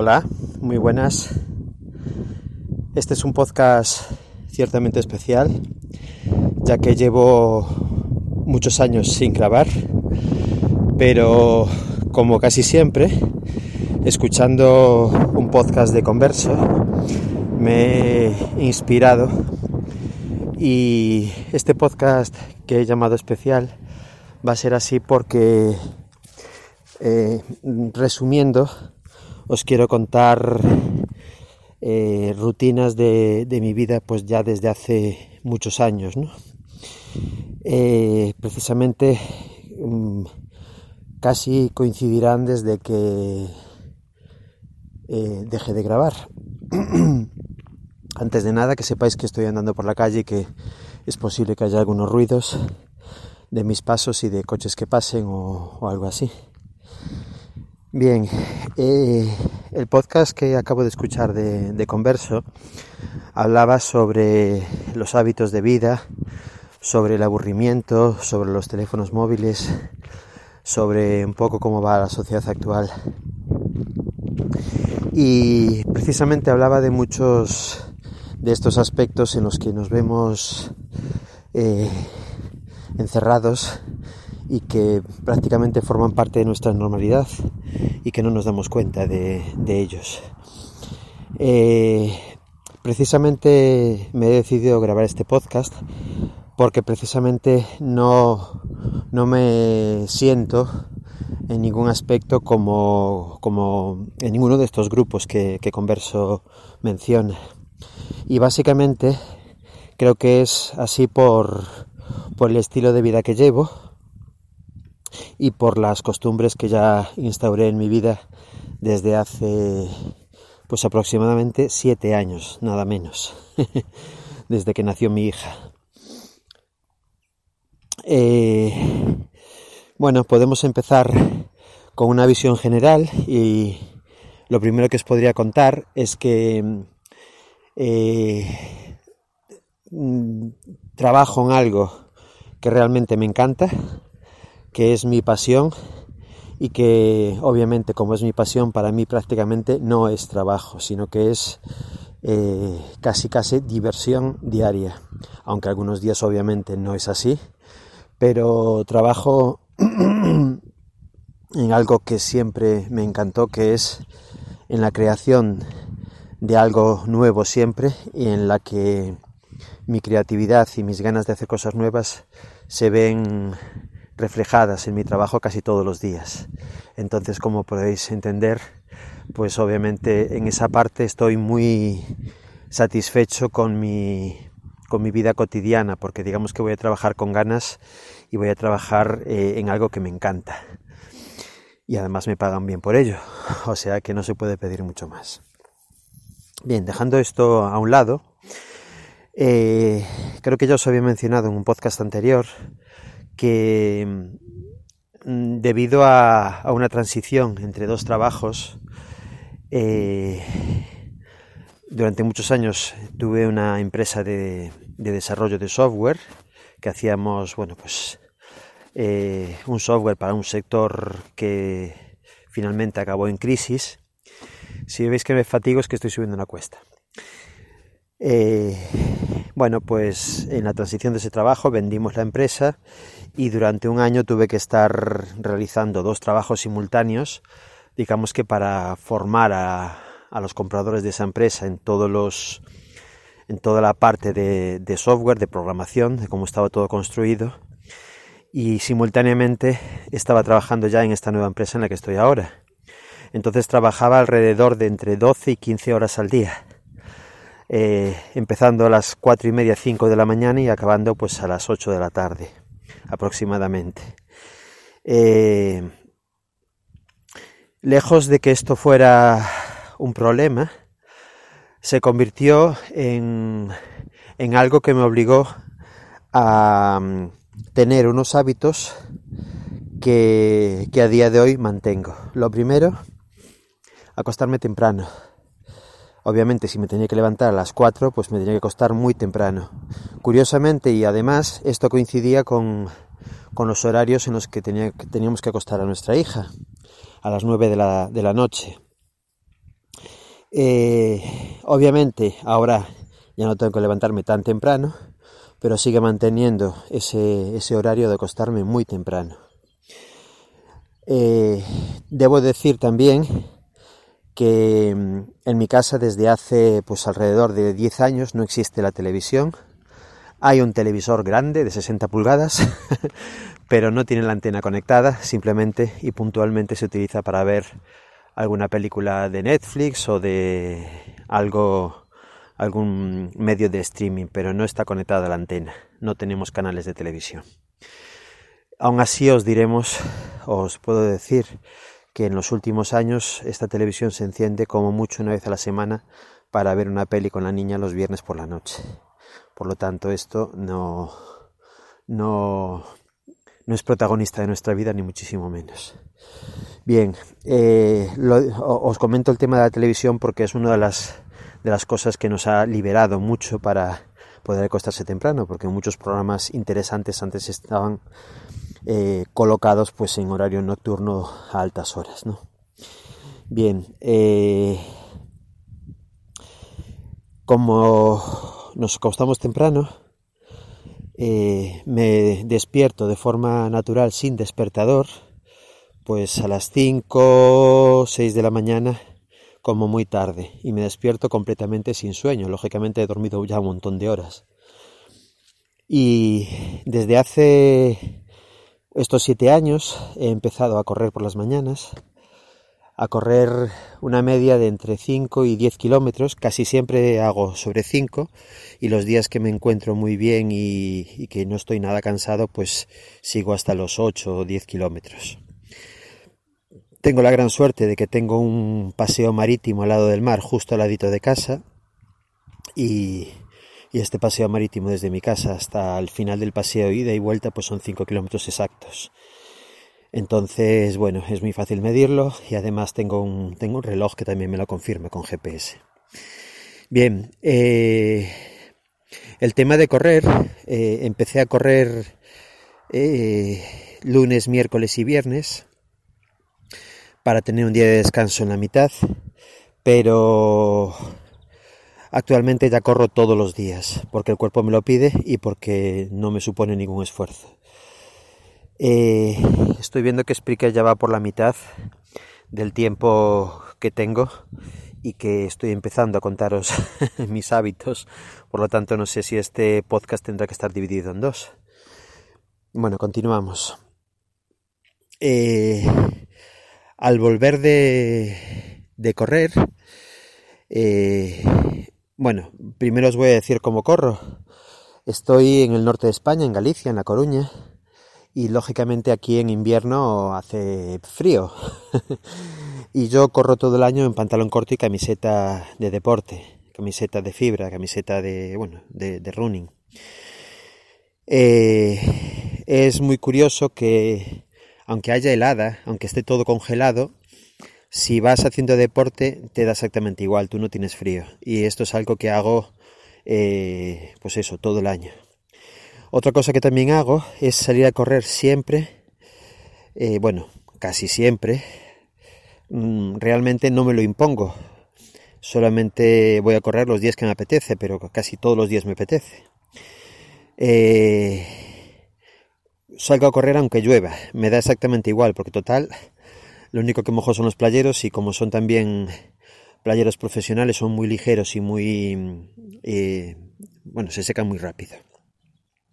Hola, muy buenas. Este es un podcast ciertamente especial, ya que llevo muchos años sin grabar, pero como casi siempre, escuchando un podcast de converso, me he inspirado y este podcast que he llamado especial va a ser así porque, eh, resumiendo, os quiero contar eh, rutinas de, mi vida pues ya desde hace muchos años. Eh, precisamente mm, casi coincidirán desde que eh, dejé de grabar. Antes de nada, que sepáis que estoy andando por la calle y que es posible que haya algunos ruidos de mis pasos y de coches que pasen o algo así. Bien, eh, el podcast que acabo de escuchar de, Converso hablaba sobre los hábitos de vida, sobre el aburrimiento, sobre los teléfonos móviles, sobre un poco cómo va la sociedad actual. Y precisamente hablaba de muchos de estos aspectos en los que nos vemos eh, encerrados y que prácticamente forman parte de nuestra normalidad y que no nos damos cuenta de, ellos. Eh, precisamente me he decidido grabar este podcast porque precisamente no, no me siento en ningún aspecto como, como en ninguno de estos grupos que, que Converso menciona. Y básicamente creo que es así por, por el estilo de vida que llevo, y por las costumbres que ya instauré en mi vida desde hace pues aproximadamente siete años, nada menos, desde que nació mi hija. Eh, bueno, podemos empezar con una visión general y lo primero que os podría contar es que eh, mm, trabajo en algo que realmente me encanta, que es mi pasión y que obviamente como es mi pasión para mí prácticamente no es trabajo, sino que es eh, casi casi diversión diaria, aunque algunos días obviamente no es así, pero trabajo en algo que siempre me encantó, que es en la creación de algo nuevo siempre y en la que mi creatividad y mis ganas de hacer cosas nuevas se ven reflejadas en mi trabajo casi todos los días. Entonces, como podéis entender, pues obviamente en esa parte estoy muy satisfecho con mi, con mi vida cotidiana, porque digamos que voy a trabajar con ganas y voy a trabajar eh, en algo que me encanta. Y además me pagan bien por ello, o sea que no se puede pedir mucho más. Bien, dejando esto a un lado, eh, creo que ya os había mencionado en un podcast anterior que mm, debido a, una transición entre dos trabajos, eh, durante muchos años tuve una empresa de, desarrollo de software que hacíamos, bueno, pues eh, un software para un sector que finalmente acabó en crisis. Si veis que me fatigo es que estoy subiendo una cuesta. Eh, bueno, pues en la transición de ese trabajo vendimos la empresa y durante un año tuve que estar realizando dos trabajos simultáneos, digamos que para formar a, los compradores de esa empresa en todos los toda la parte de, de, software, de programación, de cómo estaba todo construido. Y simultáneamente estaba trabajando ya en esta nueva empresa en la que estoy ahora. Entonces trabajaba alrededor de entre 12 y 15 horas al día. Eh, empezando a las cuatro y media, 5 de la mañana y acabando pues a las 8 de la tarde aproximadamente. Eh, lejos de que esto fuera un problema, se convirtió en, en algo que me obligó a mm, tener unos hábitos que, que a día de hoy mantengo. Lo primero, acostarme temprano. Obviamente si me tenía que levantar a las 4, pues me tenía que acostar muy temprano. Curiosamente y además esto coincidía con, los horarios en los que, tenía, teníamos que acostar a nuestra hija, a las 9 de la, de la noche. Eh, obviamente ahora ya no tengo que levantarme tan temprano, pero sigue manteniendo ese, ese horario de acostarme muy temprano. Eh, debo decir también que mm, en mi casa desde hace pues alrededor de 10 años no existe la televisión. Hay un televisor grande de 60 pulgadas, pero no tiene la antena conectada, simplemente y puntualmente se utiliza para ver alguna película de Netflix o de algo algún medio de streaming, pero no está conectada a la antena. No tenemos canales de televisión. Aún así os diremos, os puedo decir que en los últimos años esta televisión se enciende como mucho una vez a la semana para ver una peli con la niña los viernes por la noche. Por lo tanto, esto no, no, no es protagonista de nuestra vida, ni muchísimo menos. Bien, eh, os comento el tema de la televisión porque es una de las, de las cosas que nos ha liberado mucho para poder acostarse temprano, porque muchos programas interesantes antes estaban eh, colocados pues en horario nocturno a altas horas, ¿no? Bien, eh, como nos acostamos temprano, eh, me despierto de forma natural sin despertador, pues a las 5 o 6 de la mañana como muy tarde y me despierto completamente sin sueño. Lógicamente he dormido ya un montón de horas. Y desde hace estos siete años he empezado a correr por las mañanas, a correr una media de entre 5 y 10 kilómetros, casi siempre hago sobre 5 y los días que me encuentro muy bien y, y, que no estoy nada cansado pues sigo hasta los 8 o 10 kilómetros. Tengo la gran suerte de que tengo un paseo marítimo al lado del mar justo al ladito de casa y, y este paseo marítimo desde mi casa hasta el final del paseo ida y vuelta pues son 5 kilómetros exactos. Entonces, bueno, es muy fácil medirlo y además tengo un, tengo un reloj que también me lo confirma con GPS. Bien, eh, el tema de correr, eh, empecé a correr eh, lunes, miércoles y viernes para tener un día de descanso en la mitad, pero Actualmente ya corro todos los días, porque el cuerpo me lo pide y porque no me supone ningún esfuerzo. Eh, estoy viendo que Spreaker ya va por la mitad del tiempo que tengo y que estoy empezando a contaros mis hábitos. Por lo tanto, no sé si este podcast tendrá que estar dividido en dos. Bueno, continuamos. Eh, al volver de, de correr, eh, bueno, primero os voy a decir cómo corro. Estoy en el norte de España, en Galicia, en La Coruña, y lógicamente aquí en invierno hace frío. y yo corro todo el año en pantalón corto y camiseta de deporte, camiseta de fibra, camiseta de, bueno, de, running. Eh, es muy curioso que, aunque haya helada, aunque esté todo congelado, si vas haciendo deporte te da exactamente igual, tú no tienes frío. Y esto es algo que hago, eh, pues eso, todo el año. Otra cosa que también hago es salir a correr siempre, eh, bueno, casi siempre. Mm, realmente no me lo impongo. Solamente voy a correr los días que me apetece, pero casi todos los días me apetece. Eh, salgo a correr aunque llueva, me da exactamente igual, porque total, lo único que mojo son los playeros y como son también playeros profesionales son muy ligeros y muy... Eh, bueno, se secan muy rápido.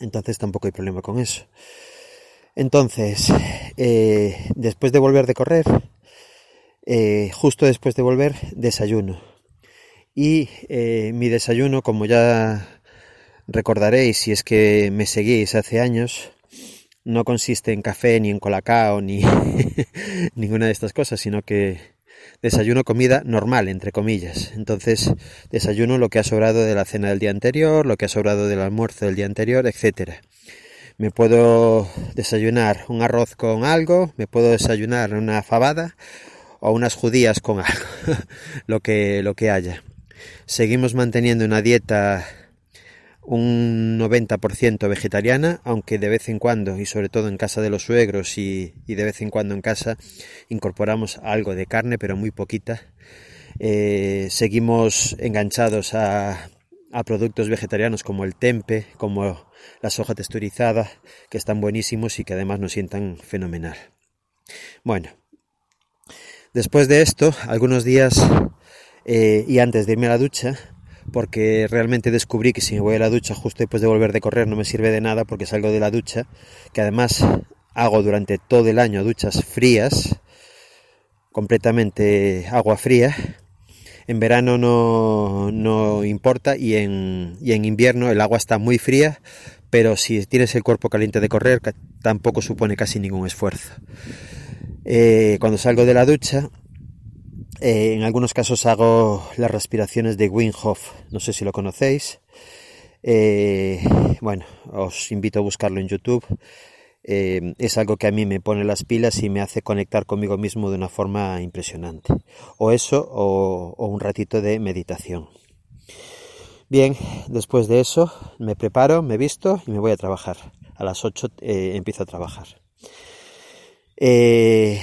Entonces tampoco hay problema con eso. Entonces, eh, después de volver de correr, eh, justo después de volver, desayuno. Y mi desayuno, como ya recordaréis si es que me seguís hace años, no consiste en café ni en colacao ni ninguna de estas cosas, sino que desayuno comida normal, entre comillas. Entonces, desayuno lo que ha sobrado de la cena del día anterior, lo que ha sobrado del almuerzo del día anterior, etcétera. Me puedo desayunar un arroz con algo, me puedo desayunar una fabada o unas judías con algo, lo que lo que haya. Seguimos manteniendo una dieta un 90% vegetariana, aunque de vez en cuando, y sobre todo en casa de los suegros y, de vez en cuando en casa, incorporamos algo de carne, pero muy poquita. Eh, seguimos enganchados a, productos vegetarianos como el tempe, como la soja texturizada, que están buenísimos y que además nos sientan fenomenal. Bueno, después de esto, algunos días eh, y antes de irme a la ducha, porque realmente descubrí que si me voy a la ducha justo después de volver de correr no me sirve de nada porque salgo de la ducha, que además hago durante todo el año duchas frías, completamente agua fría. En verano no, no importa y en, y en invierno el agua está muy fría, pero si tienes el cuerpo caliente de correr tampoco supone casi ningún esfuerzo. Eh, cuando salgo de la ducha, eh, en algunos casos hago las respiraciones de Wim Hof, no sé si lo conocéis. Eh, bueno, os invito a buscarlo en YouTube. es algo que a mí me pone las pilas y me hace conectar conmigo mismo de una forma impresionante. O eso, o un ratito de meditación. Bien, después de eso me preparo, me visto y me voy a trabajar. A las 8 eh, empiezo a trabajar. Eh,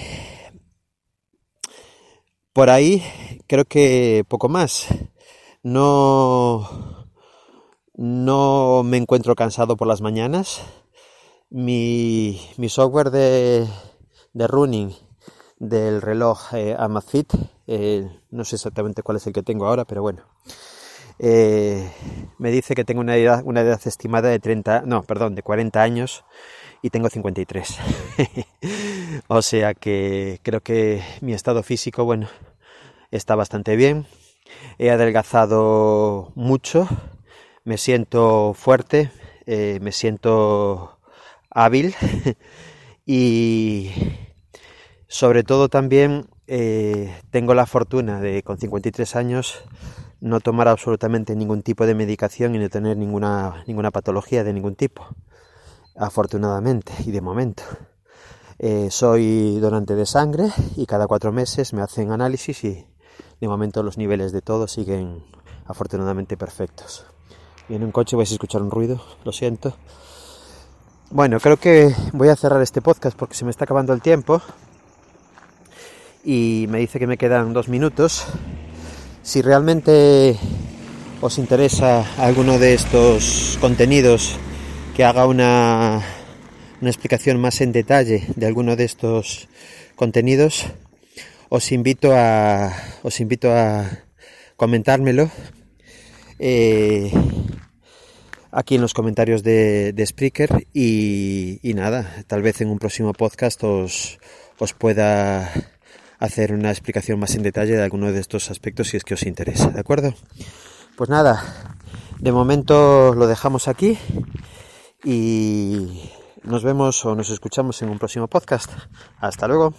por ahí creo que poco más. No, no me encuentro cansado por las mañanas. Mi, software de, running del reloj eh, Amazfit, no sé exactamente cuál es el que tengo ahora, pero bueno, eh, me dice que tengo una edad, una edad estimada de 30, no, perdón, de 40 años y tengo 53. o sea que creo que mi estado físico, bueno, está bastante bien. He adelgazado mucho, me siento fuerte, eh, me siento hábil y sobre todo también eh, tengo la fortuna de con 53 años no tomar absolutamente ningún tipo de medicación y no tener ninguna, ninguna patología de ningún tipo, afortunadamente y de momento. Eh, soy donante de sangre y cada cuatro meses me hacen análisis y de momento los niveles de todo siguen afortunadamente perfectos. En un coche vais a escuchar un ruido, lo siento. Bueno, creo que voy a cerrar este podcast porque se me está acabando el tiempo y me dice que me quedan dos minutos si realmente os interesa alguno de estos contenidos que haga una, una explicación más en detalle de alguno de estos contenidos, os invito a, os invito a comentármelo eh, aquí en los comentarios de, de Spreaker y, y, nada, tal vez en un próximo podcast os, os pueda hacer una explicación más en detalle de alguno de estos aspectos si es que os interesa, ¿de acuerdo? Pues nada, de momento lo dejamos aquí y nos vemos o nos escuchamos en un próximo podcast. Hasta luego.